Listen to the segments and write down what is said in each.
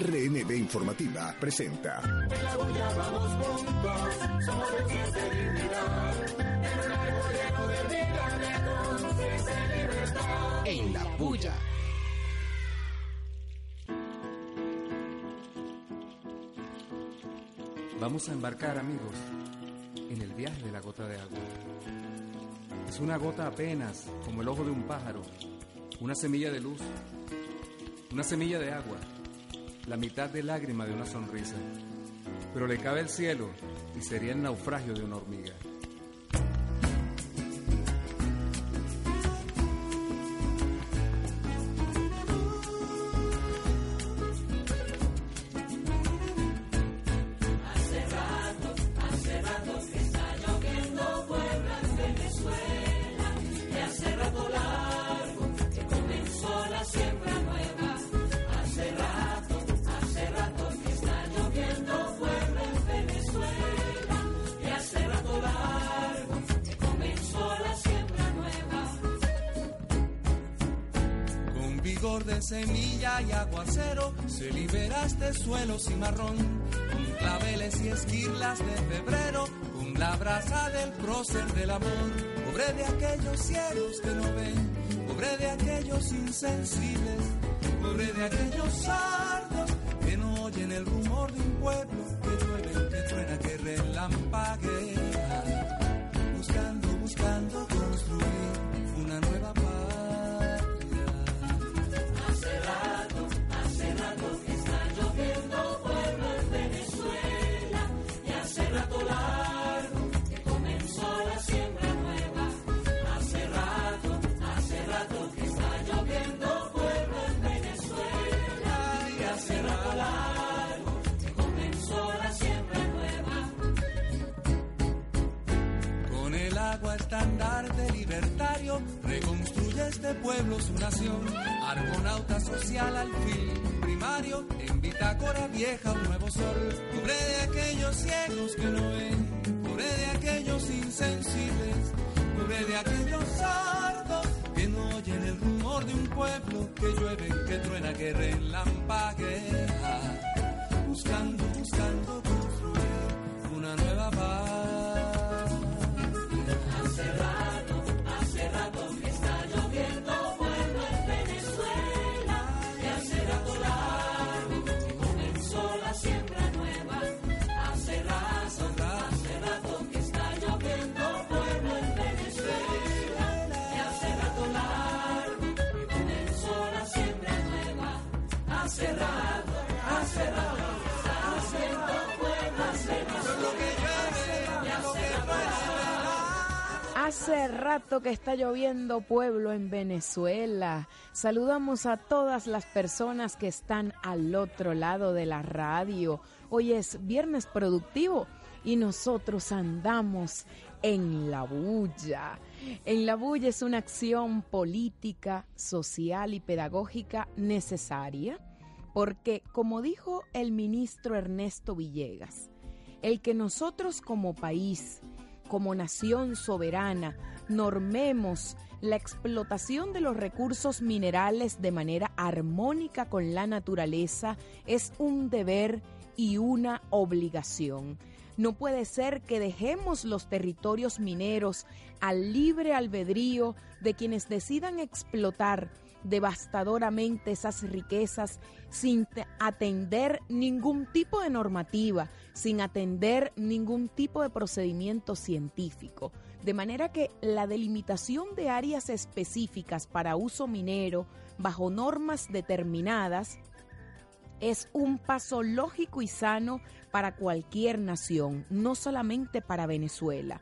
RNB Informativa presenta. En la bulla vamos juntos, somos de dignidad. En la bulla. Vamos a embarcar, amigos, en el viaje de la gota de agua. Es una gota apenas, como el ojo de un pájaro, una semilla de luz, una semilla de agua, la mitad de lágrima de una sonrisa. Pero le cabe el cielo y sería el naufragio de una hormiga. Cimarrón, con claveles y esquirlas de febrero, con la brasa del prócer del amor, pobre de aquellos ciegos que no ven, pobre de aquellos insensibles, pobre de aquellos sardos que no oyen el rumor de un pueblo, que llueve, que truena, que relampaguea, vieja Hace rato que está lloviendo pueblo en Venezuela. Saludamos a todas las personas que están al otro lado de la radio. Hoy es viernes productivo y nosotros andamos en la bulla. En la bulla es una acción política, social y pedagógica necesaria porque, como dijo el ministro Ernesto Villegas, el que nosotros como país como nación soberana normemos la explotación de los recursos minerales de manera armónica con la naturaleza es un deber y una obligación. No puede ser que dejemos los territorios mineros al libre albedrío de quienes decidan explotar devastadoramente esas riquezas sin atender ningún tipo de normativa, sin atender ningún tipo de procedimiento científico. De manera que la delimitación de áreas específicas para uso minero bajo normas determinadas es un paso lógico y sano para cualquier nación, no solamente para Venezuela.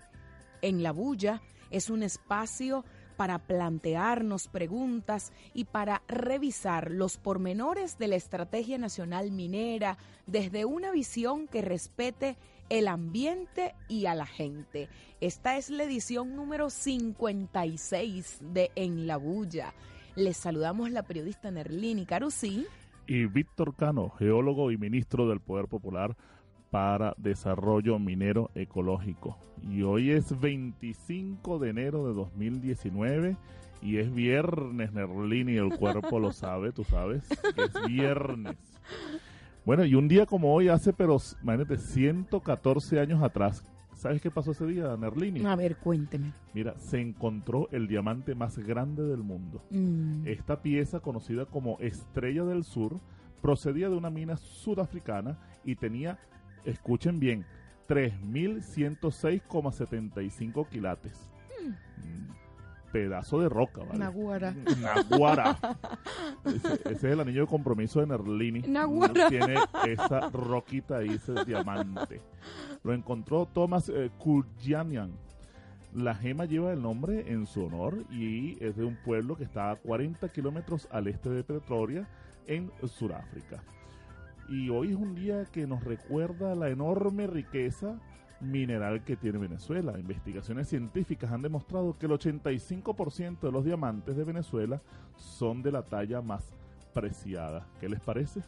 En la bulla es un espacio para plantearnos preguntas y para revisar los pormenores de la Estrategia Nacional Minera desde una visión que respete el ambiente y a la gente. Esta es la edición número 56 de En la Bulla. Les saludamos la periodista Nerlini Carusi y Víctor Cano, geólogo y ministro del Poder Popular para Desarrollo Minero Ecológico. Y hoy es 25 de enero de 2019 y es viernes, Nerlini, el cuerpo lo sabe, tú sabes, es viernes. Bueno, y un día como hoy, hace, pero imagínate, 114 años atrás, ¿sabes qué pasó ese día, Nerlini? A ver, cuénteme. Mira, se encontró el diamante más grande del mundo. Mm. Esta pieza, conocida como Estrella del Sur, procedía de una mina sudafricana y tenía, escuchen bien, 3.106,75 quilates. Mm, Pedazo de roca, ¿vale? Naguara. Naguara. Ese, ese es el anillo de compromiso de Nerlini. Naguara. Tiene esa roquita ahí, ese diamante. Lo encontró Thomas eh, Kurjanian. La gema lleva el nombre en su honor y es de un pueblo que está a 40 kilómetros al este de Pretoria, en Sudáfrica. Y hoy es un día que nos recuerda la enorme riqueza mineral que tiene Venezuela. Investigaciones científicas han demostrado que el 85% de los diamantes de Venezuela son de la talla más preciada. ¿Qué les parece?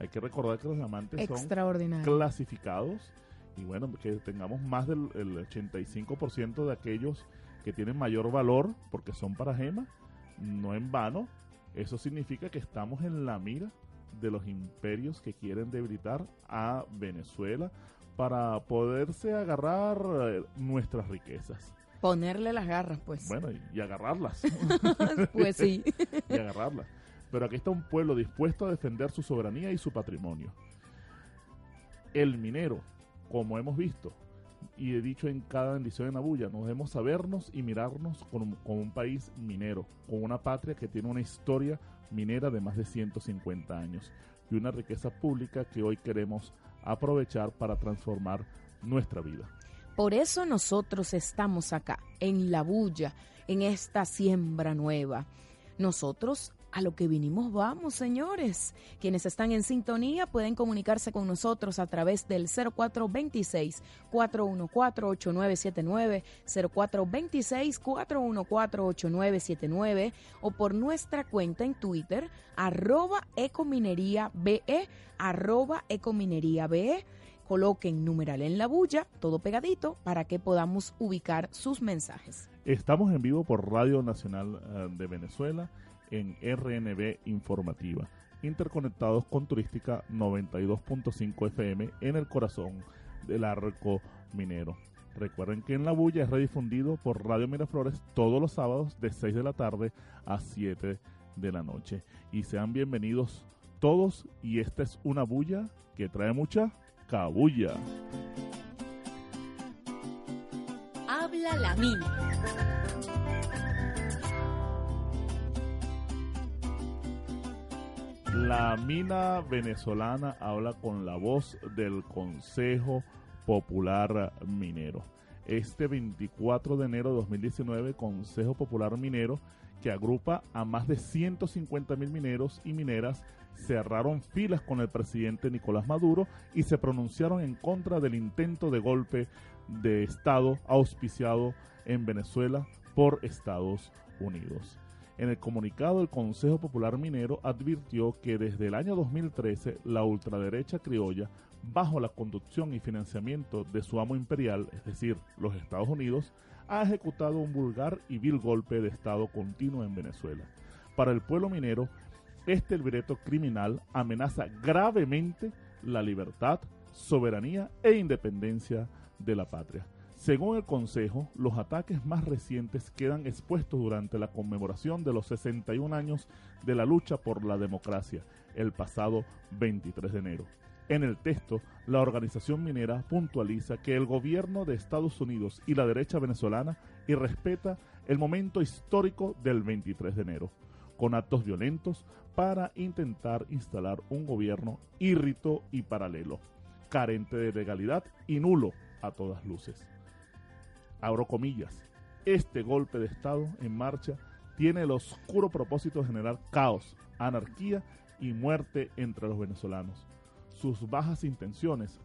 Hay que recordar que los diamantes son clasificados y bueno, que tengamos más del el 85% de aquellos que tienen mayor valor porque son para gema, no en vano. Eso significa que estamos en la mira de los imperios que quieren debilitar a Venezuela para poderse agarrar eh, nuestras riquezas. Ponerle las garras, pues. Bueno, y, y agarrarlas. pues sí. y agarrarlas. Pero aquí está un pueblo dispuesto a defender su soberanía y su patrimonio. El minero, como hemos visto y he dicho en cada bendición en Abuya, nos debemos sabernos y mirarnos como, como un país minero, con una patria que tiene una historia minera de más de 150 años y una riqueza pública que hoy queremos aprovechar para transformar nuestra vida. Por eso nosotros estamos acá, en la bulla, en esta siembra nueva. Nosotros a lo que vinimos vamos, señores. Quienes están en sintonía pueden comunicarse con nosotros a través del 0426-414-8979, 0426-414-8979 o por nuestra cuenta en Twitter, arroba ecominería BE, arroba ecominería BE. Coloquen numeral en la bulla, todo pegadito, para que podamos ubicar sus mensajes. Estamos en vivo por Radio Nacional eh, de Venezuela en RNB Informativa, interconectados con Turística 92.5 FM en el corazón del arco minero. Recuerden que en La Bulla es redifundido por Radio Miraflores todos los sábados de 6 de la tarde a 7 de la noche. Y sean bienvenidos todos y esta es una bulla que trae mucha cabulla. Habla la mina. La mina venezolana habla con la voz del Consejo Popular Minero. Este 24 de enero de 2019, Consejo Popular Minero, que agrupa a más de 150 mil mineros y mineras, cerraron filas con el presidente Nicolás Maduro y se pronunciaron en contra del intento de golpe de Estado auspiciado en Venezuela por Estados Unidos. En el comunicado, el Consejo Popular Minero advirtió que desde el año 2013 la ultraderecha criolla, bajo la conducción y financiamiento de su amo imperial, es decir, los Estados Unidos, ha ejecutado un vulgar y vil golpe de Estado continuo en Venezuela. Para el pueblo minero, este libreto criminal amenaza gravemente la libertad, soberanía e independencia de la patria. Según el Consejo, los ataques más recientes quedan expuestos durante la conmemoración de los 61 años de la lucha por la democracia, el pasado 23 de enero. En el texto, la organización minera puntualiza que el gobierno de Estados Unidos y la derecha venezolana irrespeta el momento histórico del 23 de enero, con actos violentos para intentar instalar un gobierno írrito y paralelo, carente de legalidad y nulo a todas luces abro comillas, este golpe de Estado en marcha tiene el oscuro propósito de generar caos, anarquía y muerte entre los venezolanos. Sus bajas intenciones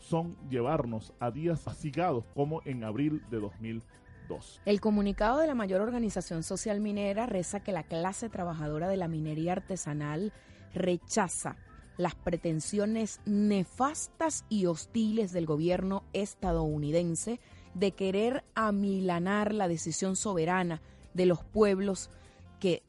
son llevarnos a días fatigados como en abril de 2002. El comunicado de la mayor organización social minera reza que la clase trabajadora de la minería artesanal rechaza las pretensiones nefastas y hostiles del gobierno estadounidense de querer amilanar la decisión soberana de los pueblos que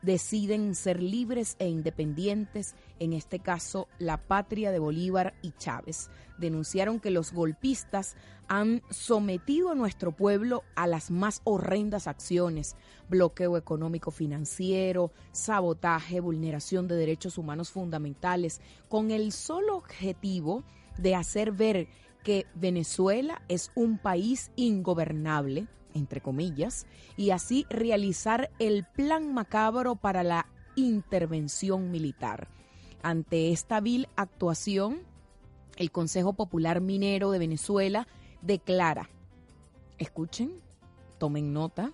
deciden ser libres e independientes, en este caso la patria de Bolívar y Chávez. Denunciaron que los golpistas han sometido a nuestro pueblo a las más horrendas acciones, bloqueo económico financiero, sabotaje, vulneración de derechos humanos fundamentales, con el solo objetivo de hacer ver que Venezuela es un país ingobernable, entre comillas, y así realizar el plan macabro para la intervención militar. Ante esta vil actuación, el Consejo Popular Minero de Venezuela declara, escuchen, tomen nota,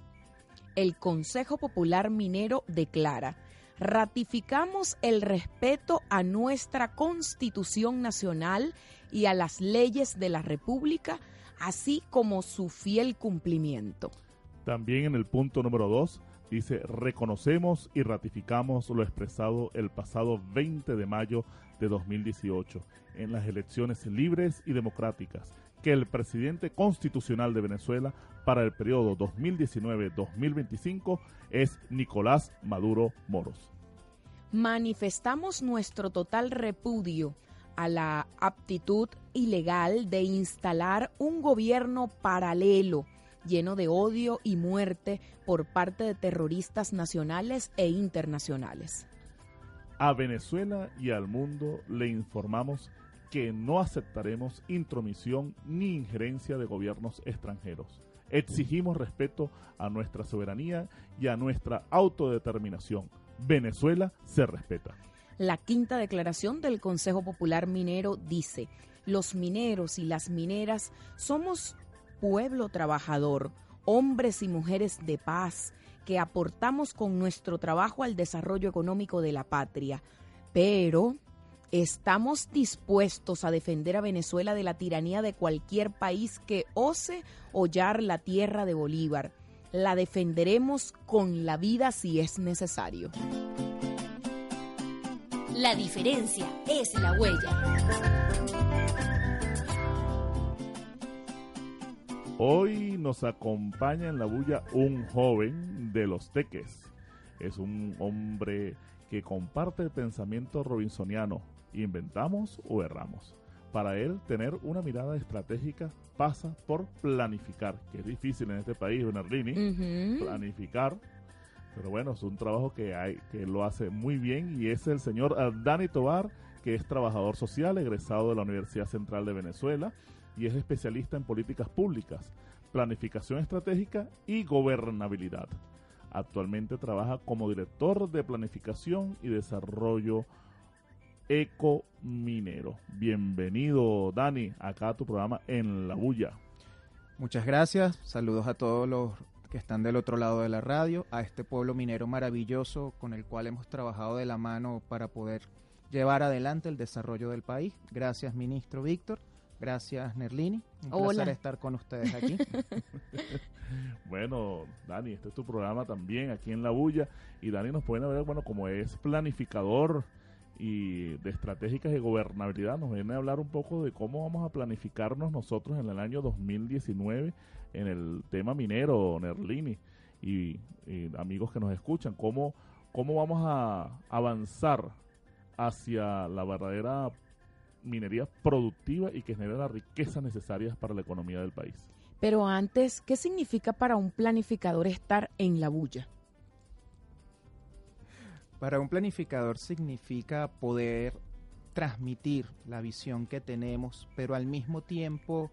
el Consejo Popular Minero declara, ratificamos el respeto a nuestra Constitución Nacional y a las leyes de la República, así como su fiel cumplimiento. También en el punto número 2 dice, reconocemos y ratificamos lo expresado el pasado 20 de mayo de 2018 en las elecciones libres y democráticas que el presidente constitucional de Venezuela para el periodo 2019-2025 es Nicolás Maduro Moros. Manifestamos nuestro total repudio a la aptitud ilegal de instalar un gobierno paralelo lleno de odio y muerte por parte de terroristas nacionales e internacionales. A Venezuela y al mundo le informamos que no aceptaremos intromisión ni injerencia de gobiernos extranjeros. Exigimos respeto a nuestra soberanía y a nuestra autodeterminación. Venezuela se respeta. La quinta declaración del Consejo Popular Minero dice, los mineros y las mineras somos pueblo trabajador, hombres y mujeres de paz, que aportamos con nuestro trabajo al desarrollo económico de la patria. Pero estamos dispuestos a defender a Venezuela de la tiranía de cualquier país que ose hollar la tierra de Bolívar. La defenderemos con la vida si es necesario. La diferencia es la huella. Hoy nos acompaña en la bulla un joven de los teques. Es un hombre que comparte el pensamiento robinsoniano. Inventamos o erramos. Para él, tener una mirada estratégica pasa por planificar, que es difícil en este país, Bernardini, planificar pero bueno, es un trabajo que, hay, que lo hace muy bien y es el señor Dani Tobar, que es trabajador social, egresado de la Universidad Central de Venezuela y es especialista en políticas públicas, planificación estratégica y gobernabilidad. Actualmente trabaja como director de planificación y desarrollo ecominero. Bienvenido, Dani, acá a tu programa En la Bulla. Muchas gracias. Saludos a todos los que están del otro lado de la radio, a este pueblo minero maravilloso con el cual hemos trabajado de la mano para poder llevar adelante el desarrollo del país. Gracias, ministro Víctor. Gracias, Nerlini. Un Hola. placer estar con ustedes aquí. Bueno, Dani, este es tu programa también aquí en La Bulla. Y Dani nos puede ver, bueno, como es planificador y de estratégicas y gobernabilidad, nos viene a hablar un poco de cómo vamos a planificarnos nosotros en el año 2019 en el tema minero, Nerlini, y, y amigos que nos escuchan, cómo, cómo vamos a avanzar hacia la verdadera minería productiva y que genere las riquezas necesarias para la economía del país. Pero antes, ¿qué significa para un planificador estar en la bulla? Para un planificador significa poder transmitir la visión que tenemos, pero al mismo tiempo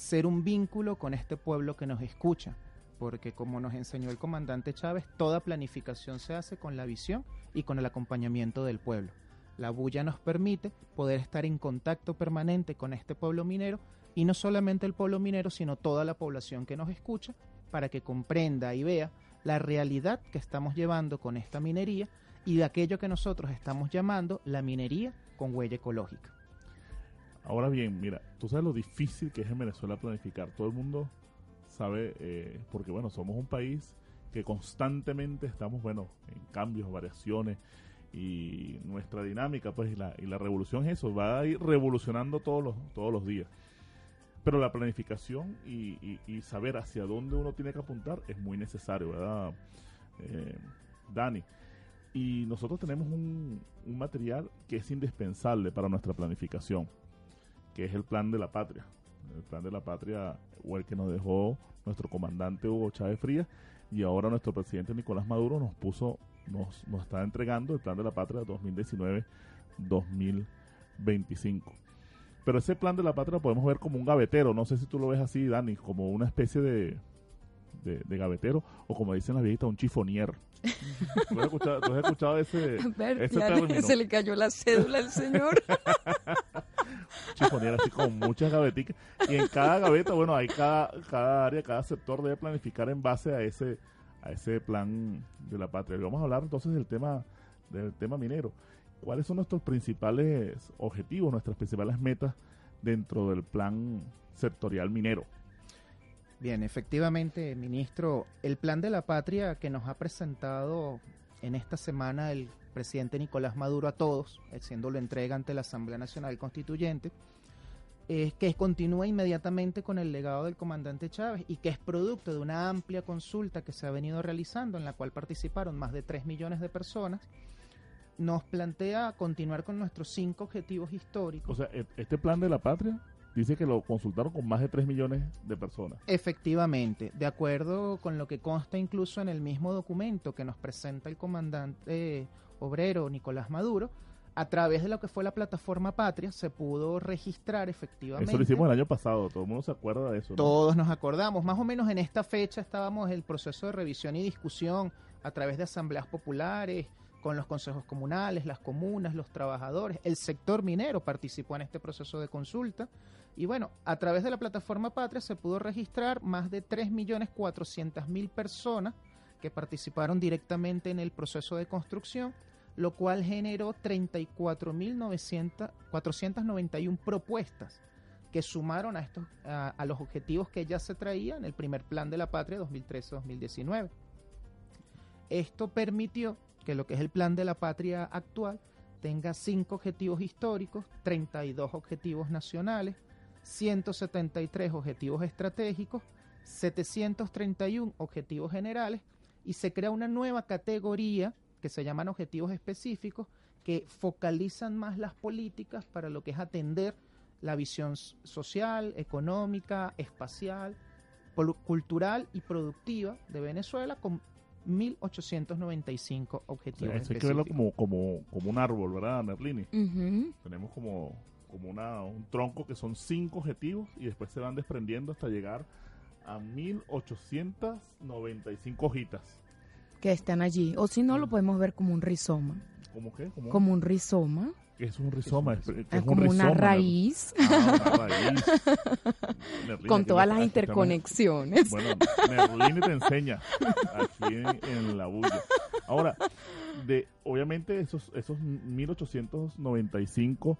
ser un vínculo con este pueblo que nos escucha, porque como nos enseñó el comandante Chávez, toda planificación se hace con la visión y con el acompañamiento del pueblo. La bulla nos permite poder estar en contacto permanente con este pueblo minero y no solamente el pueblo minero, sino toda la población que nos escucha para que comprenda y vea la realidad que estamos llevando con esta minería y de aquello que nosotros estamos llamando la minería con huella ecológica. Ahora bien, mira, tú sabes lo difícil que es en Venezuela planificar. Todo el mundo sabe, eh, porque bueno, somos un país que constantemente estamos, bueno, en cambios, variaciones y nuestra dinámica, pues, y la, y la revolución es eso, va a ir revolucionando todos los, todos los días. Pero la planificación y, saber hacia dónde uno tiene que apuntar es muy necesario, ¿verdad, eh, Dani? Y nosotros tenemos un material que es indispensable para nuestra planificación, que es el plan de la patria. El plan de la patria, o el que nos dejó nuestro comandante Hugo Chávez Frías, y ahora nuestro presidente Nicolás Maduro nos puso, nos, nos está entregando el plan de la patria 2019-2025. Pero ese plan de la patria lo podemos ver como un gavetero, no sé si tú lo ves así, Dani, como una especie de, de, de gavetero, o como dicen las viejitas, un chifonier. ¿Tú has escuchado, tú has escuchado ese, A ver, ese término? se le cayó la cédula al señor. chifonier así con muchas gaveticas y en cada gaveta bueno hay cada cada área cada sector debe planificar en base a ese a ese plan de la patria. Y vamos a hablar entonces del tema del tema minero. Cuáles son nuestros principales objetivos nuestras principales metas dentro del plan sectorial minero Bien, efectivamente, ministro, el plan de la patria que nos ha presentado en esta semana el presidente Nicolás Maduro a todos, haciendo la entrega ante la Asamblea Nacional Constituyente, es que continúa inmediatamente con el legado del comandante Chávez y que es producto de una amplia consulta que se ha venido realizando en la cual participaron más de 3 millones de personas, nos plantea continuar con nuestros cinco objetivos históricos. o sea e- este plan de la patria dice que lo consultaron con más de 3 millones de personas Efectivamente, de acuerdo con lo que consta incluso en el mismo documento que nos presenta el comandante obrero Nicolás Maduro, a través de lo que fue la plataforma Patria se pudo registrar efectivamente. eso lo hicimos el año pasado todo el mundo se acuerda de eso ¿no? Todos nos acordamos, más o menos en esta fecha estábamos en el proceso de revisión y discusión a través de asambleas populares, con los consejos comunales, las comunas, los trabajadores, el sector minero participó en este proceso de consulta. Y bueno, a través de la plataforma Patria se pudo registrar más de 3.400.000 personas que participaron directamente en el proceso de construcción, lo cual generó 34.491 propuestas que sumaron a, estos, a, los objetivos que ya se traían en el primer plan de la patria 2013-2019. Esto permitió que lo que es el plan de la patria actual tenga cinco objetivos históricos, 32 objetivos nacionales, 173 objetivos estratégicos, 731 objetivos generales y se crea una nueva categoría que se llaman objetivos específicos que focalizan más las políticas para lo que es atender la visión social, económica, espacial, cultural y productiva de Venezuela con 1.895 O sea, objetivos hay que verlo como, como, como un árbol verdad Merlini Ujú. tenemos como, como una, un tronco que son cinco objetivos y después se van desprendiendo hasta llegar a 1895 hojitas. Que están allí. O si no, lo podemos ver como un rizoma. ¿Cómo qué? ¿Cómo? Como un rizoma. ¿Qué es un rizoma? Es, un como una raíz Ah, una raíz. Con todas las interconexiones. Bueno, Merlini te enseña aquí en, en la bulla. Ahora, de obviamente esos, esos 1895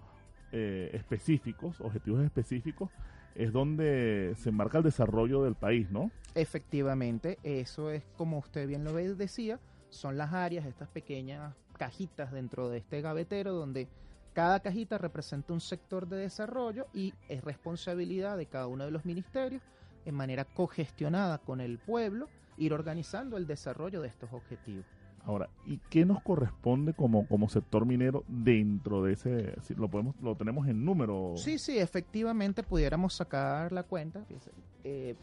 eh, específicos, objetivos específicos, es donde se marca el desarrollo del país, ¿no? Efectivamente, eso es como usted bien lo decía, son las áreas, estas pequeñas cajitas dentro de este gavetero donde cada cajita representa un sector de desarrollo y es responsabilidad de cada uno de los ministerios en manera cogestionada con el pueblo ir organizando el desarrollo de estos objetivos. Ahora, ¿y qué nos corresponde como, como sector minero dentro de ese, si lo podemos, lo tenemos en número? Sí, sí, efectivamente pudiéramos sacar la cuenta. Eh,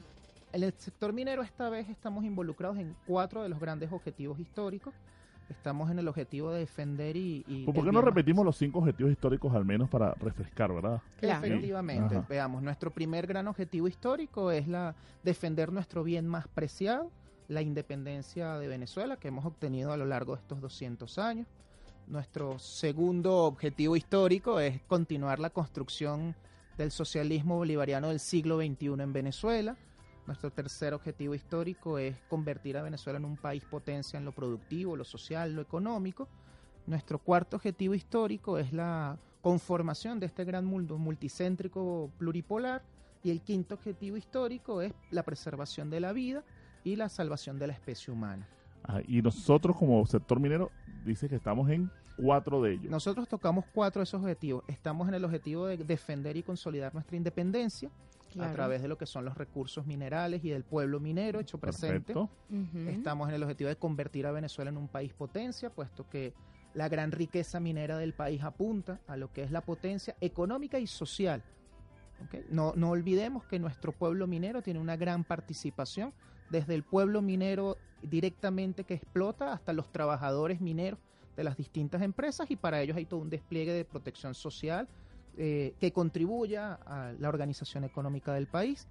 en el sector minero esta vez estamos involucrados en cuatro de los grandes objetivos históricos. Estamos en el objetivo de defender y... y ¿Por qué no repetimos los cinco objetivos históricos al menos para refrescar, verdad? Claro. Efectivamente, Ajá. veamos, nuestro primer gran objetivo histórico es la defender nuestro bien más preciado, la independencia de Venezuela que hemos obtenido a lo largo de estos 200 años. Nuestro segundo objetivo histórico es continuar la construcción del socialismo bolivariano del siglo XXI en Venezuela. Nuestro tercer objetivo histórico es convertir a Venezuela en un país potencia en lo productivo, lo social, lo económico. Nuestro cuarto objetivo histórico es la conformación de este gran mundo multicéntrico pluripolar. Y el quinto objetivo histórico es la preservación de la vida y la salvación de la especie humana. Ah, y nosotros como sector minero dice que estamos en cuatro de ellos. Nosotros tocamos cuatro de esos objetivos. Estamos en el objetivo de defender y consolidar nuestra independencia, a través de lo que son los recursos minerales y del pueblo minero hecho presente. Estamos en el objetivo de convertir a Venezuela en un país potencia, puesto que la gran riqueza minera del país apunta a lo que es la potencia económica y social. No, no olvidemos que nuestro pueblo minero tiene una gran participación, desde el pueblo minero directamente que explota hasta los trabajadores mineros de las distintas empresas y para ellos hay todo un despliegue de protección social eh, que contribuya a la organización económica del país.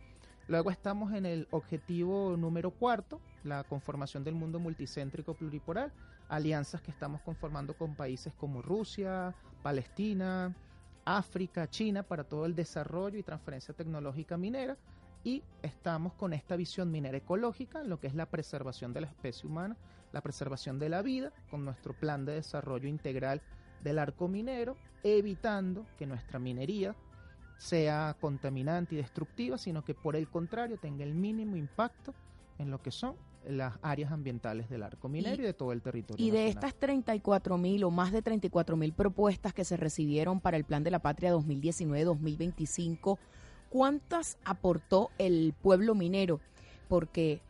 Luego estamos en el objetivo número cuarto, la conformación del mundo multicéntrico pluripolar, alianzas que estamos conformando con países como Rusia, Palestina, África, China, para todo el desarrollo y transferencia tecnológica minera. Y estamos con esta visión minera ecológica, lo que es la preservación de la especie humana, la preservación de la vida, con nuestro plan de desarrollo integral del arco minero, evitando que nuestra minería sea contaminante y destructiva, sino que por el contrario tenga el mínimo impacto en lo que son las áreas ambientales del arco minero y, de todo el territorio. Y de estas 34 mil o más de 34 mil propuestas que se recibieron para el Plan de la Patria 2019-2025, ¿cuántas aportó el pueblo minero? Porque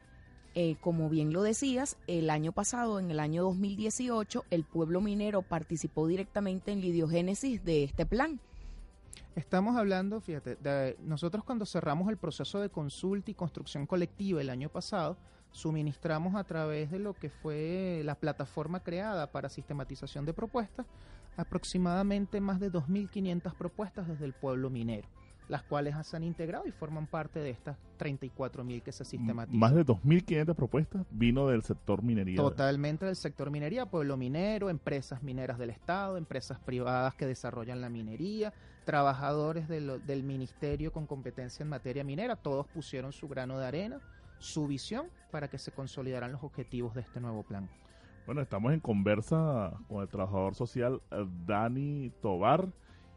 eh, como bien lo decías, el año pasado, en el año 2018, el pueblo minero participó directamente en la ideogénesis de este plan. Estamos hablando, fíjate, nosotros cuando cerramos el proceso de consulta y construcción colectiva el año pasado, suministramos a través de lo que fue la plataforma creada para sistematización de propuestas, aproximadamente más de 2.500 propuestas desde el pueblo minero las cuales se han integrado y forman parte de estas 34.000 que se sistematizan. Más de 2.500 propuestas vino del sector minería. Totalmente del sector minería, pueblo minero, empresas mineras del Estado, empresas privadas que desarrollan la minería, trabajadores del ministerio con competencia en materia minera, todos pusieron su grano de arena, su visión para que se consolidaran los objetivos de este nuevo plan. Bueno, estamos en conversa con el trabajador social eh, Dani Tobar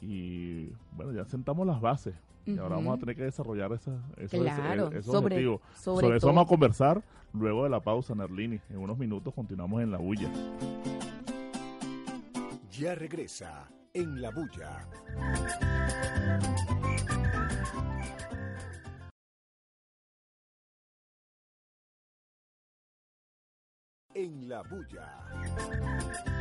y bueno, ya sentamos las bases. Y ahora vamos a tener que desarrollar esa, esos, sobre, objetivos. Sobre, eso vamos a conversar luego de la pausa, Nerlini. En unos minutos continuamos en La Bulla. Ya regresa en La Bulla. En La Bulla.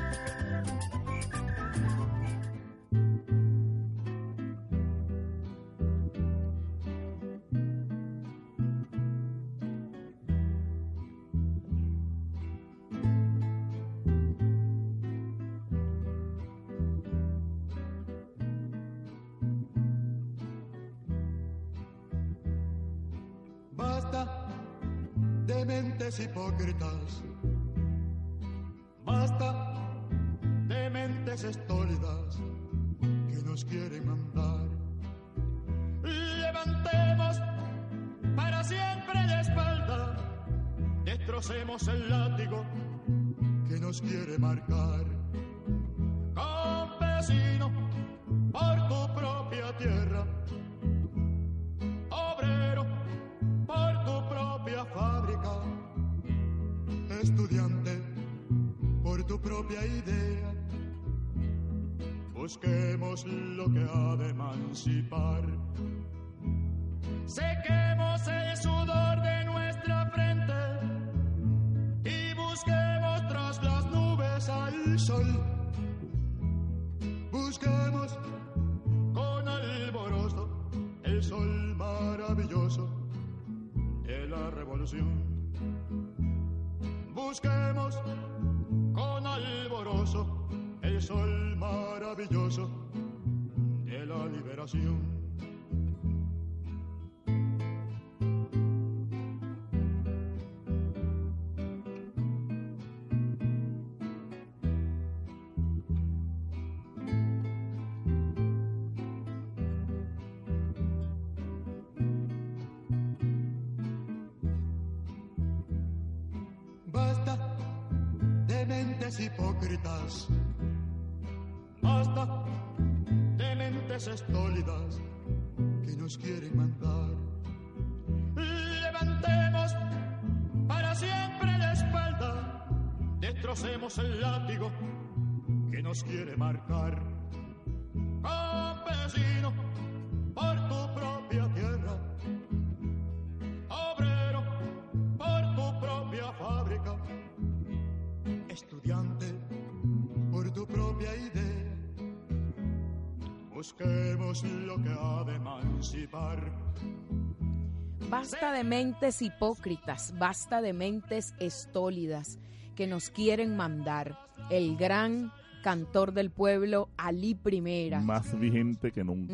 Emancipar. Sequemos el sudor de nuestra frente y busquemos tras las nubes al sol. Busquemos con alborozo el sol maravilloso de la revolución la nos quiere marcar. Campesino, por tu propia tierra. Obrero, por tu propia fábrica. Estudiante, por tu propia idea. Busquemos lo que ha de emancipar. Basta de mentes hipócritas, basta de mentes estólidas que nos quieren mandar. El gran cantor del pueblo, Ali Primera. Más vigente que nunca.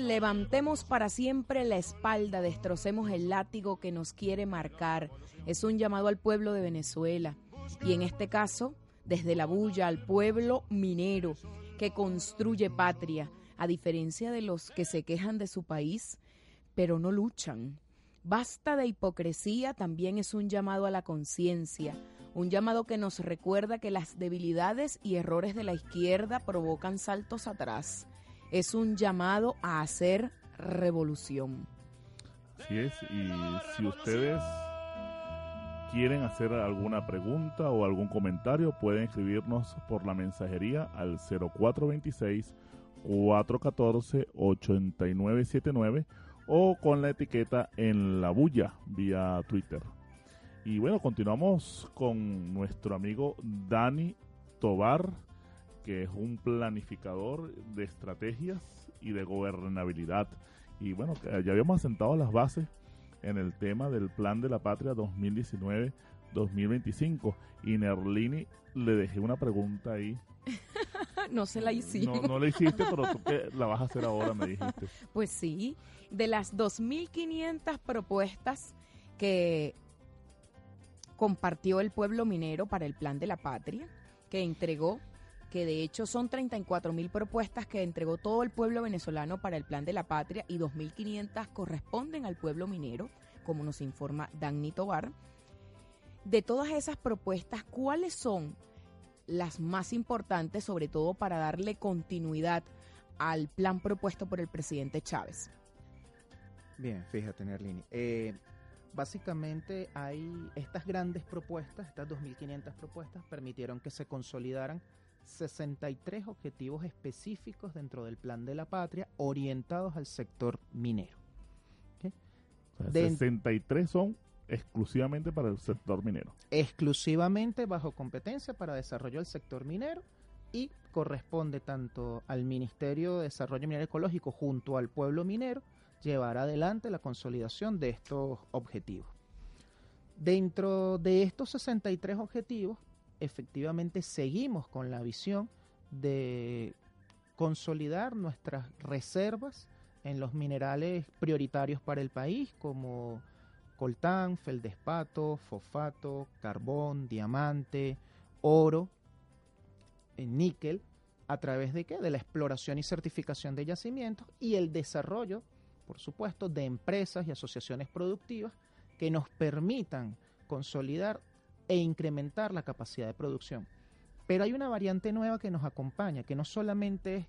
Levantemos para siempre la espalda, destrocemos el látigo que nos quiere marcar. Es un llamado al pueblo de Venezuela. Y en este caso, desde la bulla al pueblo minero que construye patria, a diferencia de los que se quejan de su país, pero no luchan. Basta de hipocresía también es un llamado a la conciencia, un llamado que nos recuerda que las debilidades y errores de la izquierda provocan saltos atrás. Es un llamado a hacer revolución. Así es, y si ustedes quieren hacer alguna pregunta o algún comentario, pueden escribirnos por la mensajería al 0426 414 8979 o con la etiqueta en la bulla vía Twitter. Y bueno, continuamos con nuestro amigo Dani Tobar, que es un planificador de estrategias y de gobernabilidad. Y bueno, ya habíamos asentado las bases en el tema del Plan de la Patria 2019-2025. Y Nerlini le dejé una pregunta ahí. no se la hicimos. No, no la hiciste, pero tú que la vas a hacer ahora, me dijiste. Pues sí, de las 2.500 propuestas que compartió el pueblo minero para el Plan de la Patria, que entregó, que de hecho son 34.000 propuestas que entregó todo el pueblo venezolano para el Plan de la Patria y 2.500 corresponden al pueblo minero, como nos informa Dagny Tobar. De todas esas propuestas, ¿cuáles son las más importantes, sobre todo para darle continuidad al plan propuesto por el presidente Chávez? Bien, fíjate, Nerlini. Eh, básicamente hay estas grandes propuestas, estas 2.500 propuestas, permitieron que se consolidaran 63 objetivos específicos dentro del plan de la patria orientados al sector minero. ¿ok? O sea, De- 63 son exclusivamente para el sector minero. exclusivamente bajo competencia para desarrollo del sector minero y corresponde tanto al Ministerio de Desarrollo Minero Ecológico junto al pueblo minero llevar adelante la consolidación de estos objetivos. Dentro de estos 63 objetivos, efectivamente seguimos con la visión de consolidar nuestras reservas en los minerales prioritarios para el país como coltán, feldespato, fosfato, carbón, diamante, oro, eh, níquel, a través de qué? De la exploración y certificación de yacimientos y el desarrollo, por supuesto, de empresas y asociaciones productivas que nos permitan consolidar e incrementar la capacidad de producción. Pero hay una variante nueva que nos acompaña, que no solamente es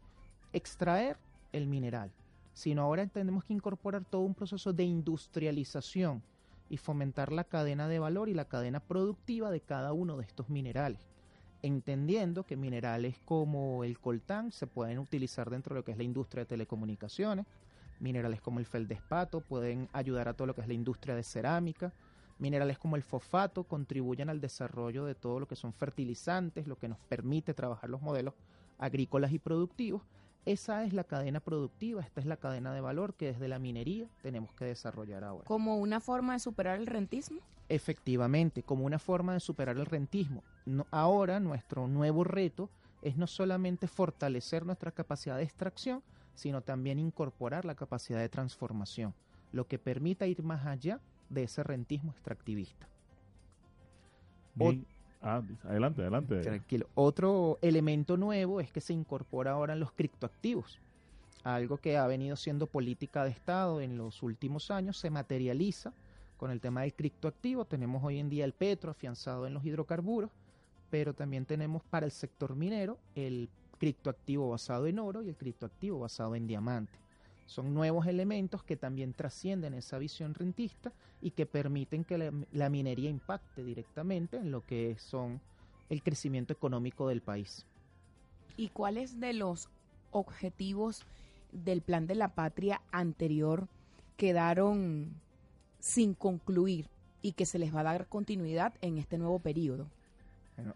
extraer el mineral, sino ahora tenemos que incorporar todo un proceso de industrialización y fomentar la cadena de valor y la cadena productiva de cada uno de estos minerales, entendiendo que minerales como el coltán se pueden utilizar dentro de lo que es la industria de telecomunicaciones, minerales como el feldespato pueden ayudar a todo lo que es la industria de cerámica, minerales como el fosfato contribuyen al desarrollo de todo lo que son fertilizantes, lo que nos permite trabajar los modelos agrícolas y productivos. Esa es la cadena productiva, esta es la cadena de valor que desde la minería tenemos que desarrollar ahora. Como una forma de superar el rentismo. Efectivamente, como una forma de superar el rentismo. No- ahora nuestro nuevo reto es no solamente fortalecer nuestra capacidad de extracción, sino también incorporar la capacidad de transformación, lo que permita ir más allá de ese rentismo extractivista. Y- ah, adelante, adelante. Tranquilo. Otro elemento nuevo es que se incorpora ahora en los criptoactivos. Algo que ha venido siendo política de Estado en los últimos años se materializa con el tema del criptoactivo. Tenemos hoy en día el petro afianzado en los hidrocarburos, pero también tenemos para el sector minero el criptoactivo basado en oro y el criptoactivo basado en diamante. Son nuevos elementos que también trascienden esa visión rentista y que permiten que la, minería impacte directamente en lo que son el crecimiento económico del país. ¿Y cuáles de los objetivos del plan de la patria anterior quedaron sin concluir y que se les va a dar continuidad en este nuevo periodo?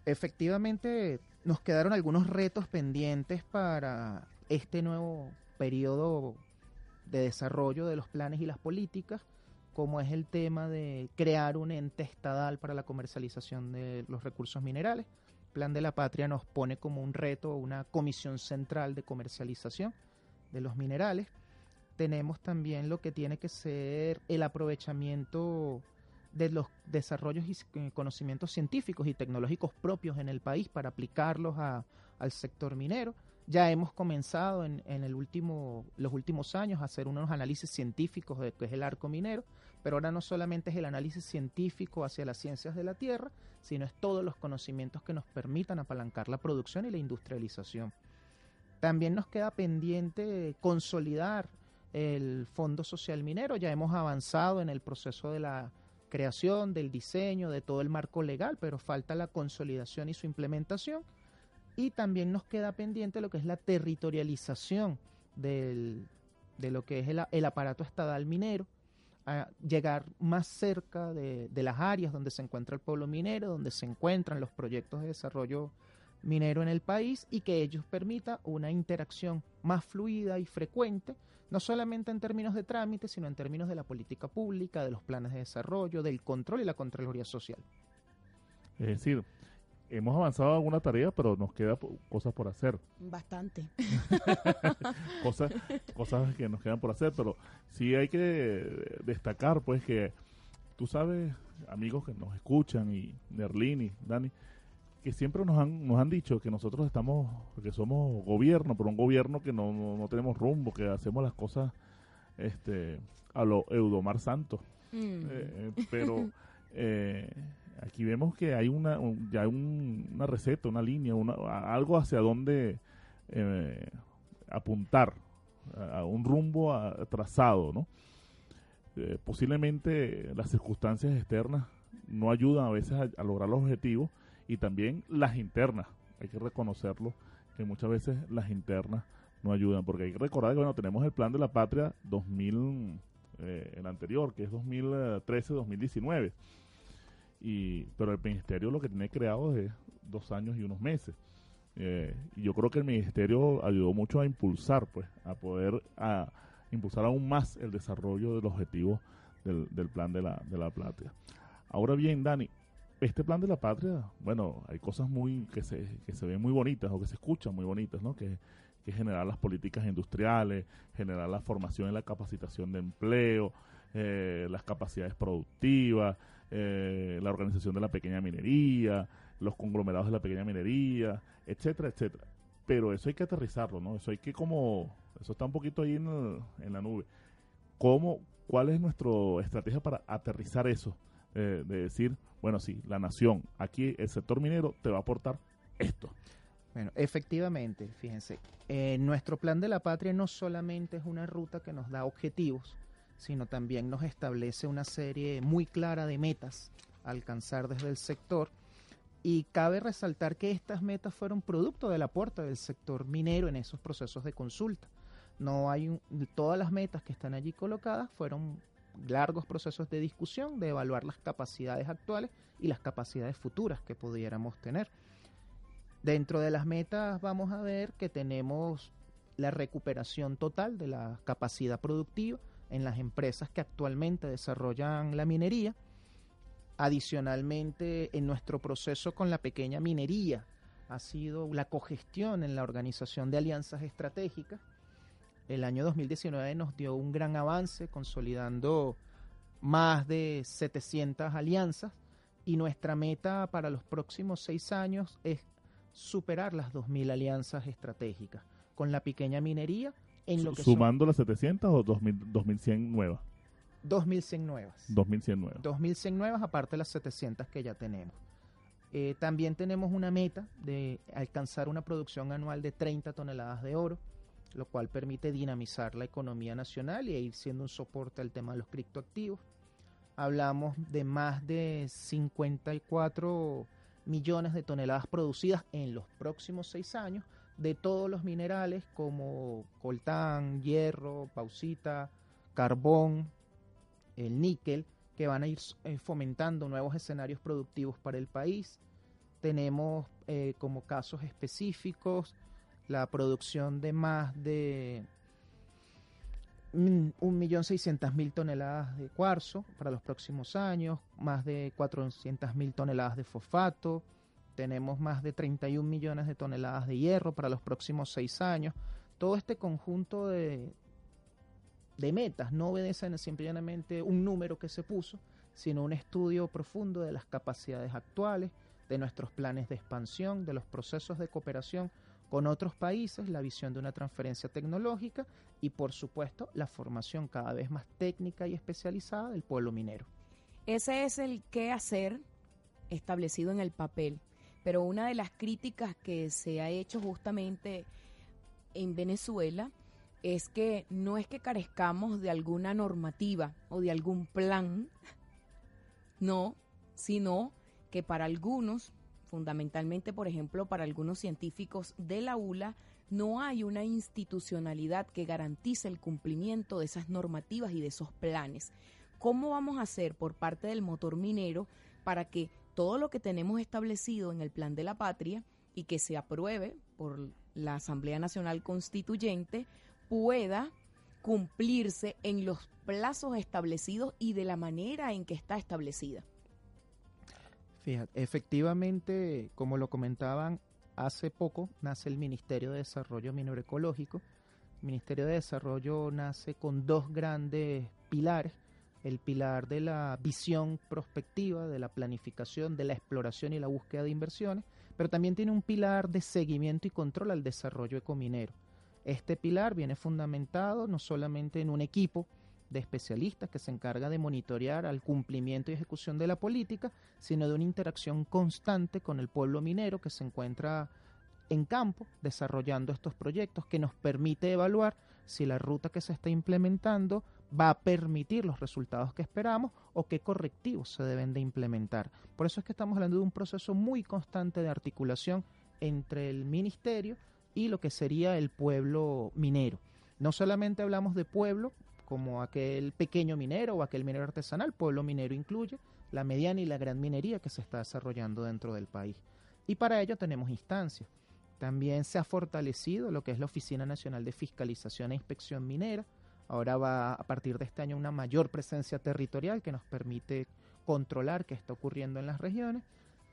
Efectivamente nos quedaron algunos retos pendientes para este nuevo periodo de desarrollo de los planes y las políticas, como es el tema de crear un ente estadal para la comercialización de los recursos minerales. Plan de la Patria nos pone como un reto una comisión central de comercialización de los minerales. Tenemos también lo que tiene que ser el aprovechamiento de los desarrollos y conocimientos científicos y tecnológicos propios en el país para aplicarlos al sector minero. Ya hemos comenzado en, el último, los últimos años a hacer unos análisis científicos de qué es el arco minero, pero ahora no solamente es el análisis científico hacia las ciencias de la tierra, sino es todos los conocimientos que nos permitan apalancar la producción y la industrialización. También nos queda pendiente consolidar el Fondo Social Minero, ya hemos avanzado en el proceso de la creación, del diseño, de todo el marco legal, pero falta la consolidación y su implementación. Y también nos queda pendiente lo que es la territorialización de lo que es el, aparato estadal minero, a llegar más cerca de, las áreas donde se encuentra el pueblo minero, donde se encuentran los proyectos de desarrollo minero en el país y que ellos permita una interacción más fluida y frecuente, no solamente en términos de trámite, sino en términos de la política pública, de los planes de desarrollo, del control y la Contraloría Social. Es decir, hemos avanzado alguna tarea, pero nos queda cosas por hacer. Bastante. cosas, cosas que nos quedan por hacer, pero sí hay que destacar, pues, que tú sabes, amigos que nos escuchan, y Nerlin y Dani, que siempre nos han, nos han dicho que nosotros estamos, que somos gobierno, pero un gobierno que no, no, tenemos rumbo, que hacemos las cosas este a lo Eudomar Santos. Mm. Eh, eh, pero eh, aquí vemos que hay una ya una receta, una línea, una, algo hacia donde eh, apuntar, a, un rumbo trazado, ¿no? Posiblemente las circunstancias externas no ayudan a veces a, lograr los objetivos y también las internas, hay que reconocerlo, que muchas veces las internas no ayudan, porque hay que recordar que bueno, tenemos el plan de la patria 2000, eh, el anterior, que es 2013-2019 y pero el ministerio lo que tiene creado es dos años y unos meses. Eh, y yo creo que el ministerio ayudó mucho a impulsar pues a poder a impulsar aún más el desarrollo de los objetivos del, del plan de la de la patria. Ahora bien Dani este plan de la patria bueno hay cosas muy que se que se ven muy bonitas o que se escuchan muy bonitas no que que generar las políticas industriales, generar la formación y la capacitación de empleo, eh, las capacidades productivas, eh, la organización de la pequeña minería, los conglomerados de la pequeña minería, etcétera, etcétera. Pero eso hay que aterrizarlo, ¿no? Eso hay que como, eso está un poquito ahí en, la nube. ¿Cómo, cuál es nuestra estrategia para aterrizar eso? Eh, de decir, bueno, sí, la nación, aquí el sector minero te va a aportar esto. Bueno, efectivamente, fíjense, nuestro plan de la patria no solamente es una ruta que nos da objetivos, sino también nos establece una serie muy clara de metas a alcanzar desde el sector. Y cabe resaltar que estas metas fueron producto del aporte del sector minero en esos procesos de consulta. No hay todas las metas que están allí colocadas fueron largos procesos de discusión de evaluar las capacidades actuales y las capacidades futuras que pudiéramos tener. Dentro de las metas vamos a ver que tenemos la recuperación total de la capacidad productiva, en las empresas que actualmente desarrollan la minería. Adicionalmente, en nuestro proceso con la pequeña minería ha sido la cogestión en la organización de alianzas estratégicas. El año 2019 nos dio un gran avance consolidando más de 700 alianzas y nuestra meta para los próximos seis años es superar las 2.000 alianzas estratégicas con la pequeña minería ¿Sumando las 700 o 2100 nuevas? 2100 nuevas. 2100 nuevas. 2100 nuevas aparte de las 700 que ya tenemos. Eh, también tenemos una meta de alcanzar una producción anual de 30 toneladas de oro, lo cual permite dinamizar la economía nacional y ir siendo un soporte al tema de los criptoactivos. Hablamos de más de 54 millones de toneladas producidas en los próximos seis años, de todos los minerales como coltán, hierro, pausita, carbón, el níquel, que van a ir eh, fomentando nuevos escenarios productivos para el país. Tenemos eh, como casos específicos la producción de más de mm, un millón seiscientas mil toneladas de cuarzo para los próximos años, más de 400 mil toneladas de fosfato, tenemos más de 31 millones de toneladas de hierro para los próximos seis años. Todo este conjunto de, de metas no obedecen simplemente un número que se puso, sino un estudio profundo de las capacidades actuales, de nuestros planes de expansión, de los procesos de cooperación con otros países, la visión de una transferencia tecnológica y, por supuesto, la formación cada vez más técnica y especializada del pueblo minero. Ese es el qué hacer establecido en el papel, pero una de las críticas que se ha hecho justamente en Venezuela es que no es que carezcamos de alguna normativa o de algún plan, no, sino que para algunos fundamentalmente, por ejemplo, para algunos científicos de la ULA, no hay una institucionalidad que garantice el cumplimiento de esas normativas y de esos planes. ¿Cómo vamos a hacer por parte del motor minero para que todo lo que tenemos establecido en el Plan de la Patria y que se apruebe por la Asamblea Nacional Constituyente pueda cumplirse en los plazos establecidos y de la manera en que está establecida? Fíjate, efectivamente, como lo comentaban, hace poco nace el Ministerio de Desarrollo Minero Ecológico. El Ministerio de Desarrollo nace con dos grandes pilares. El pilar de la visión prospectiva, de la planificación, de la exploración y la búsqueda de inversiones, pero también tiene un pilar de seguimiento y control al desarrollo ecominero. Este pilar viene fundamentado no solamente en un equipo de especialistas que se encarga de monitorear al cumplimiento y ejecución de la política, sino de una interacción constante con el pueblo minero que se encuentra en campo desarrollando estos proyectos que nos permite evaluar si la ruta que se está implementando va a permitir los resultados que esperamos o qué correctivos se deben de implementar. Por eso es que estamos hablando de un proceso muy constante de articulación entre el ministerio y lo que sería el pueblo minero. No solamente hablamos de pueblo como aquel pequeño minero o aquel minero artesanal, pueblo minero incluye la mediana y la gran minería que se está desarrollando dentro del país. Y para ello tenemos instancias. También se ha fortalecido lo que es la Oficina Nacional de Fiscalización e Inspección Minera. Ahora va a partir de este año una mayor presencia territorial que nos permite controlar qué está ocurriendo en las regiones.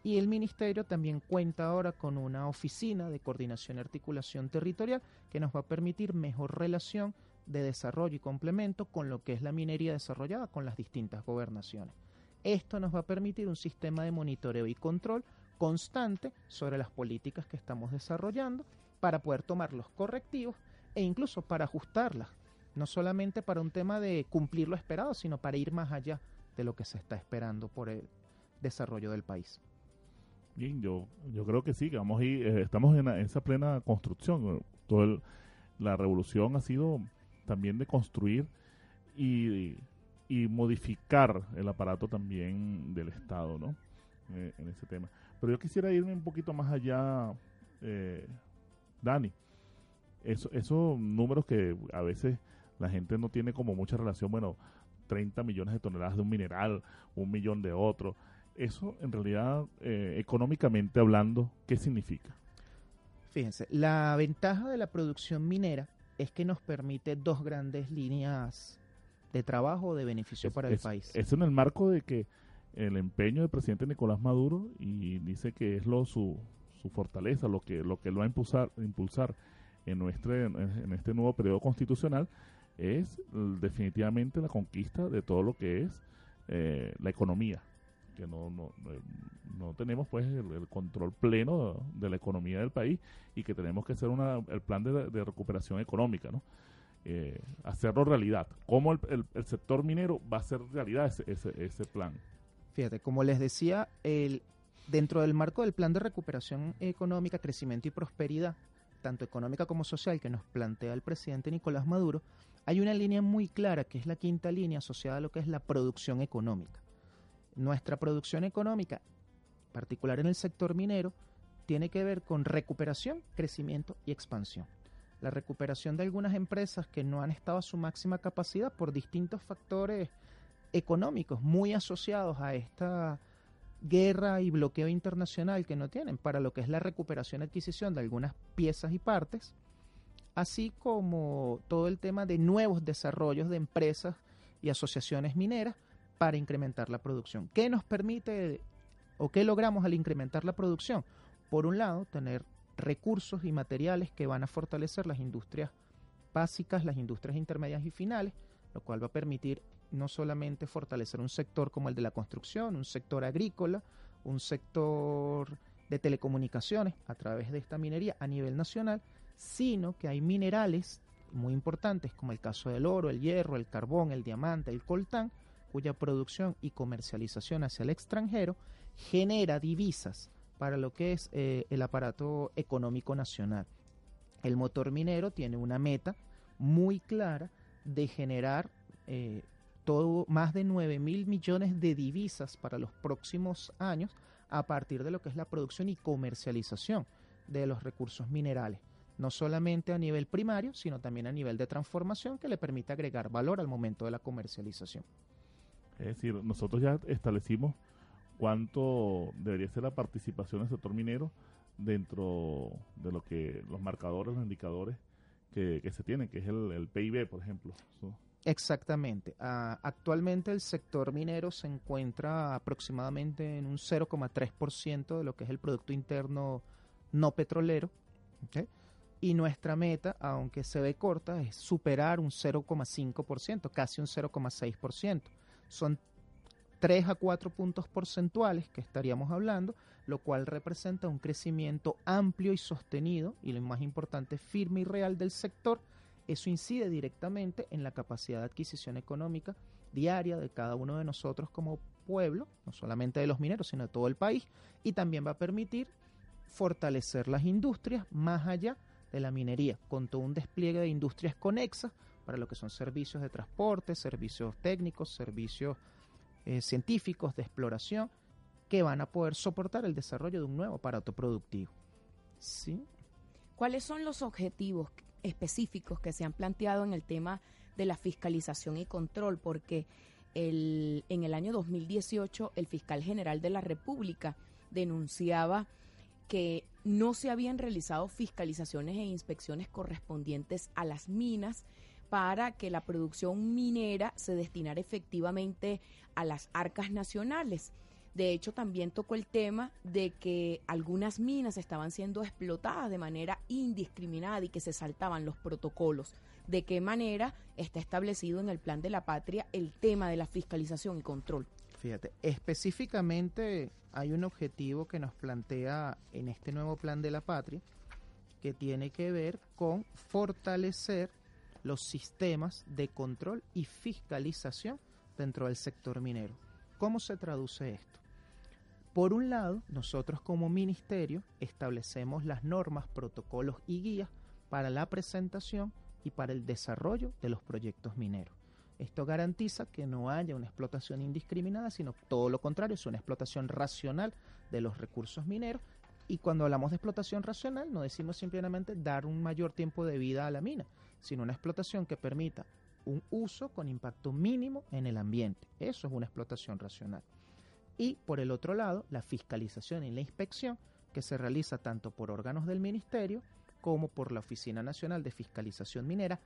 Y el Ministerio también cuenta ahora con una oficina de coordinación y articulación territorial que nos va a permitir mejor relación de desarrollo y complemento con lo que es la minería desarrollada con las distintas gobernaciones. Esto nos va a permitir un sistema de monitoreo y control constante sobre las políticas que estamos desarrollando para poder tomar los correctivos e incluso para ajustarlas, no solamente para un tema de cumplir lo esperado, sino para ir más allá de lo que se está esperando por el desarrollo del país. Bien, yo, yo creo que sí, que vamos a ir, eh, estamos en, esa plena construcción. Todo la revolución ha sido también de construir y, modificar el aparato también del Estado, ¿no? Eh, en ese tema. Pero yo quisiera irme un poquito más allá, eh, Dani. Eso, esos números que a veces la gente no tiene como mucha relación, bueno, 30 millones de toneladas de un mineral, un millón de otro. Eso en realidad, eh, económicamente hablando, ¿qué significa? Fíjense, la ventaja de la producción minera es que nos permite dos grandes líneas de trabajo de beneficio para el país. Es en el marco de que el empeño del presidente Nicolás Maduro y dice que es lo su, su fortaleza, lo que lo que lo va a impulsar, impulsar en nuestro en este nuevo periodo constitucional es definitivamente la conquista de todo lo que es eh, la economía que no, no, no tenemos pues el, control pleno de, la economía del país y que tenemos que hacer una, el plan de, recuperación económica, ¿no? Eh, hacerlo realidad. ¿Cómo el, el, sector minero va a hacer realidad ese, ese, ese plan? Fíjate, como les decía, el, dentro del marco del plan de recuperación económica, crecimiento y prosperidad, tanto económica como social, que nos plantea el presidente Nicolás Maduro, hay una línea muy clara, que es la quinta línea asociada a lo que es la producción económica. Nuestra producción económica, particular en el sector minero, tiene que ver con recuperación, crecimiento y expansión. La recuperación de algunas empresas que no han estado a su máxima capacidad por distintos factores económicos muy asociados a esta guerra y bloqueo internacional que no tienen para lo que es la recuperación y adquisición de algunas piezas y partes, así como todo el tema de nuevos desarrollos de empresas y asociaciones mineras para incrementar la producción. ¿Qué nos permite o qué logramos al incrementar la producción? Por un lado, tener recursos y materiales que van a fortalecer las industrias básicas, las industrias intermedias y finales, lo cual va a permitir no solamente fortalecer un sector como el de la construcción, un sector agrícola, un sector de telecomunicaciones a través de esta minería a nivel nacional, sino que hay minerales muy importantes como el caso del oro, el hierro, el carbón, el diamante, el coltán, cuya producción y comercialización hacia el extranjero genera divisas para lo que es eh, el aparato económico nacional. El motor minero tiene una meta muy clara de generar eh, todo, más de 9 mil millones de divisas para los próximos años a partir de lo que es la producción y comercialización de los recursos minerales, no solamente a nivel primario, sino también a nivel de transformación que le permite agregar valor al momento de la comercialización. Es decir, nosotros ya establecimos cuánto debería ser la participación del sector minero dentro de lo que los marcadores, los indicadores que, se tienen, que es el, PIB, por ejemplo. Exactamente. Ah, actualmente el sector minero se encuentra aproximadamente en un 0,3% de lo que es el Producto Interno no petrolero. Y nuestra meta, aunque se ve corta, es superar un 0,5%, casi un 0,6%. Son 3 a 4 puntos porcentuales que estaríamos hablando, lo cual representa un crecimiento amplio y sostenido, y lo más importante, firme y real del sector. Eso incide directamente en la capacidad de adquisición económica diaria de cada uno de nosotros como pueblo, no solamente de los mineros, sino de todo el país, y también va a permitir fortalecer las industrias más allá de la minería, con todo un despliegue de industrias conexas para lo que son servicios de transporte, servicios técnicos, servicios eh, científicos de exploración, que van a poder soportar el desarrollo de un nuevo aparato productivo. ¿Sí? ¿Cuáles son los objetivos específicos que se han planteado en el tema de la fiscalización y control, porque el, en el año 2018 el fiscal general de la República denunciaba que no se habían realizado fiscalizaciones e inspecciones correspondientes a las minas para que la producción minera se destinara efectivamente a las arcas nacionales. De hecho, también tocó el tema de que algunas minas estaban siendo explotadas de manera indiscriminada y que se saltaban los protocolos. ¿De qué manera está establecido en el plan de la patria el tema de la fiscalización y control? Fíjate, específicamente hay un objetivo que nos plantea en este nuevo plan de la patria que tiene que ver con fortalecer los sistemas de control y fiscalización dentro del sector minero. ¿Cómo se traduce esto? Por un lado, nosotros como ministerio establecemos las normas, protocolos y guías para la presentación y para el desarrollo de los proyectos mineros. Esto garantiza que no haya una explotación indiscriminada, sino todo lo contrario, es una explotación racional de los recursos mineros. Y cuando hablamos de explotación racional, no decimos simplemente dar un mayor tiempo de vida a la mina, sino una explotación que permita un uso con impacto mínimo en el ambiente. Eso es una explotación racional y por el otro lado la fiscalización y la inspección que se realiza tanto por órganos del Ministerio como por la Oficina Nacional de Fiscalización Minera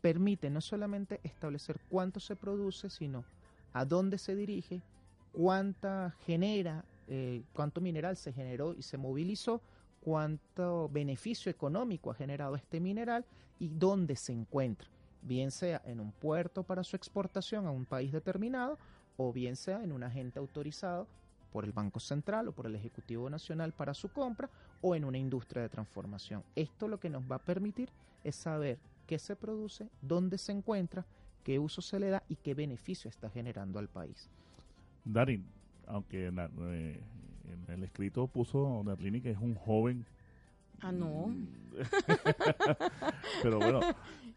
permite no solamente establecer cuánto se produce, sino a dónde se dirige, cuánta genera, eh, cuánto mineral se generó y se movilizó, cuánto beneficio económico ha generado este mineral y dónde se encuentra, bien sea en un puerto para su exportación a un país determinado o bien sea en un agente autorizado por el Banco Central o por el Ejecutivo Nacional para su compra o en una industria de transformación. Esto lo que nos va a permitir es saber qué se produce, dónde se encuentra, qué uso se le da y qué beneficio está generando al país. Darin, aunque en, el escrito puso Nerlini que es un joven. Ah, no. Pero bueno,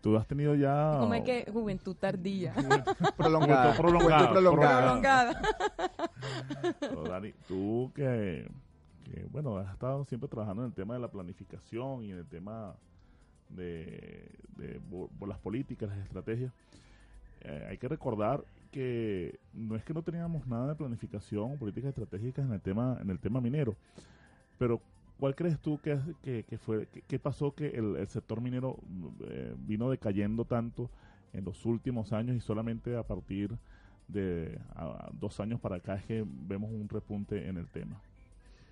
Tú has tenido ya... ¿Cómo es que juventud tardía? prolongada. prolongada. prolongada. Dani, tú que, bueno, has estado siempre trabajando en el tema de la planificación y en el tema de, las políticas, las estrategias. Eh, hay que recordar que no es que no teníamos nada de planificación o políticas estratégicas en el tema en el tema minero, pero ¿Cuál crees tú que, que, que fue, qué pasó que el, sector minero eh, vino decayendo tanto en los últimos años y solamente a partir de dos años para acá es que vemos un repunte en el tema?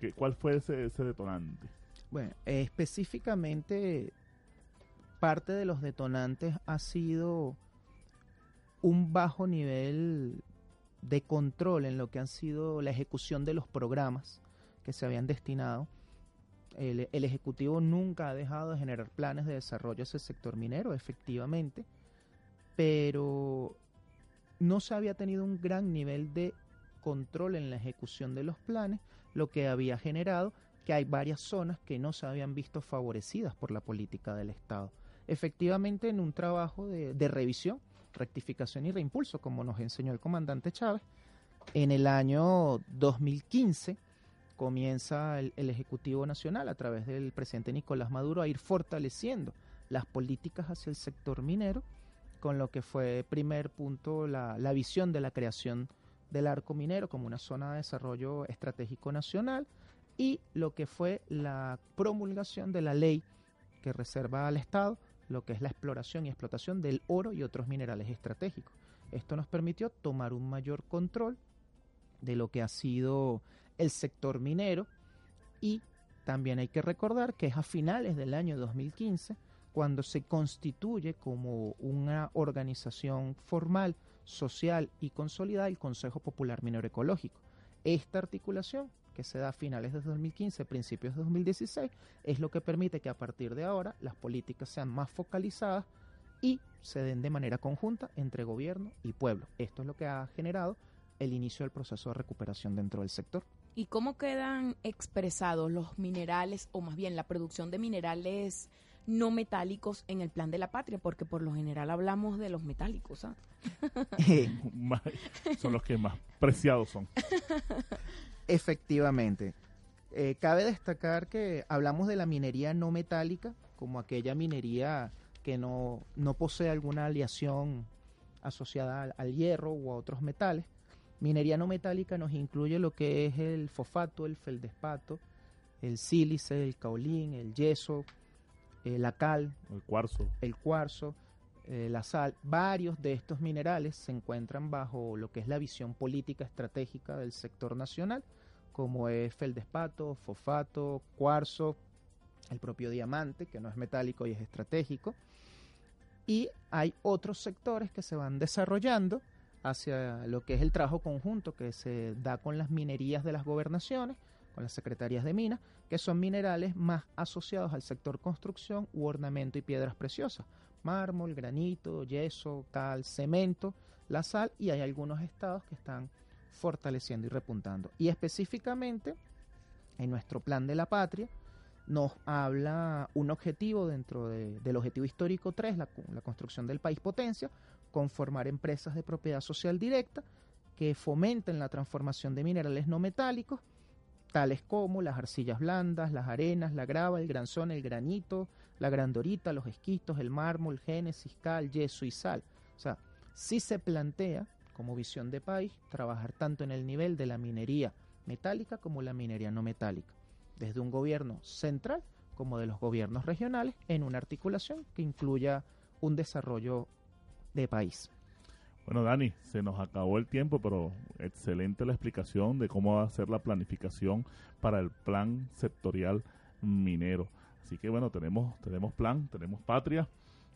¿Qué, ¿Cuál fue ese detonante? Bueno, específicamente parte de los detonantes ha sido un bajo nivel de control en lo que han sido la ejecución de los programas que se habían destinado el, Ejecutivo nunca ha dejado de generar planes de desarrollo a ese sector minero, efectivamente, pero no se había tenido un gran nivel de control en la ejecución de los planes, lo que había generado que hay varias zonas que no se habían visto favorecidas por la política del Estado. Efectivamente, en un trabajo de revisión, rectificación y reimpulso, como nos enseñó el comandante Chávez, en el año 2015, comienza el, Ejecutivo Nacional a través del presidente Nicolás Maduro a ir fortaleciendo las políticas hacia el sector minero, con lo que fue primer punto la, la visión de la creación del arco minero como una zona de desarrollo estratégico nacional y lo que fue la promulgación de la ley que reserva al Estado lo que es la exploración y explotación del oro y otros minerales estratégicos. Esto nos permitió tomar un mayor control de lo que ha sido el sector minero y también hay que recordar que es a finales del año 2015 cuando se constituye como una organización formal, social y consolidada el Consejo Popular Minero Ecológico. Esta articulación que se da a finales de 2015, principios de 2016, es lo que permite que a partir de ahora las políticas sean más focalizadas y se den de manera conjunta entre gobierno y pueblo. Esto es lo que ha generado el inicio del proceso de recuperación dentro del sector. ¿Y cómo quedan expresados los minerales, o más bien la producción de minerales no metálicos en el plan de la patria? Porque por lo general hablamos de los metálicos. ¿ah? son los que más preciados son. Efectivamente. Eh, cabe destacar que hablamos de la minería no metálica como aquella minería que no, no posee alguna aleación asociada al hierro o a otros metales Minería no metálica nos incluye lo que es el fosfato, el feldespato, el sílice, el caolín, el yeso, eh, la cal, el cuarzo, el cuarzo, eh, la sal. Varios de estos minerales se encuentran bajo lo que es la visión política estratégica del sector nacional, como es feldespato, fosfato, cuarzo, el propio diamante, que no es metálico y es estratégico. Y hay otros sectores que se van desarrollando hacia lo que es el trabajo conjunto que se da con las minerías de las gobernaciones, con las secretarías de minas, que son minerales más asociados al sector construcción u ornamento y piedras preciosas, mármol, granito, yeso, cal, cemento, la sal y hay algunos estados que están fortaleciendo y repuntando. Y específicamente en nuestro plan de la patria nos habla un objetivo dentro del objetivo histórico 3, la, la construcción del país potencia, conformar empresas de propiedad social directa que fomenten la transformación de minerales no metálicos, tales como las arcillas blandas, las arenas, la grava, el granzón, el granito, la grandorita, los esquistos, el mármol, génesis, cal, yeso y sal. O sea, si se plantea como visión de país trabajar tanto en el nivel de la minería metálica como la minería no metálica, desde un gobierno central como de los gobiernos regionales en una articulación que incluya un desarrollo de país. Bueno, Dani, se nos acabó el tiempo, pero excelente la explicación de cómo va a ser la planificación para el plan sectorial minero. Así que bueno, tenemos, tenemos plan, tenemos patria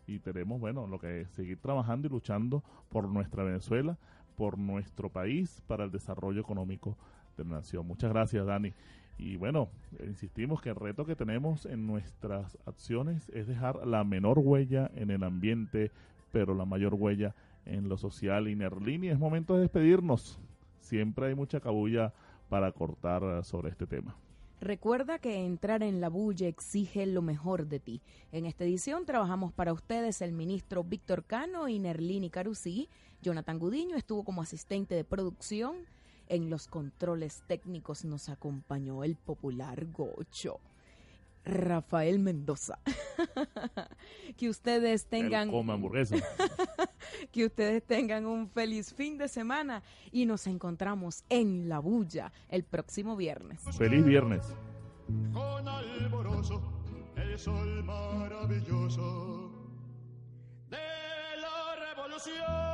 y tenemos, bueno, lo que es seguir trabajando y luchando por nuestra Venezuela, por nuestro país, para el desarrollo económico de la nación. Muchas gracias, Dani. Y bueno, insistimos que el reto que tenemos en nuestras acciones es dejar la menor huella en el ambiente pero la mayor huella en lo social. Y Nerlini, es momento de despedirnos. Siempre hay mucha cabulla para cortar sobre este tema. Recuerda que entrar en la bulla exige lo mejor de ti. En esta edición trabajamos para ustedes el ministro Víctor Cano y Nerlini Carusí. Jonathan Gudiño estuvo como asistente de producción. En los controles técnicos nos acompañó el popular Gocho. Rafael Mendoza. que ustedes tengan que ustedes tengan un feliz fin de semana y nos encontramos en La Bulla el próximo viernes. Feliz viernes. con alborozo, el sol maravilloso de la revolución.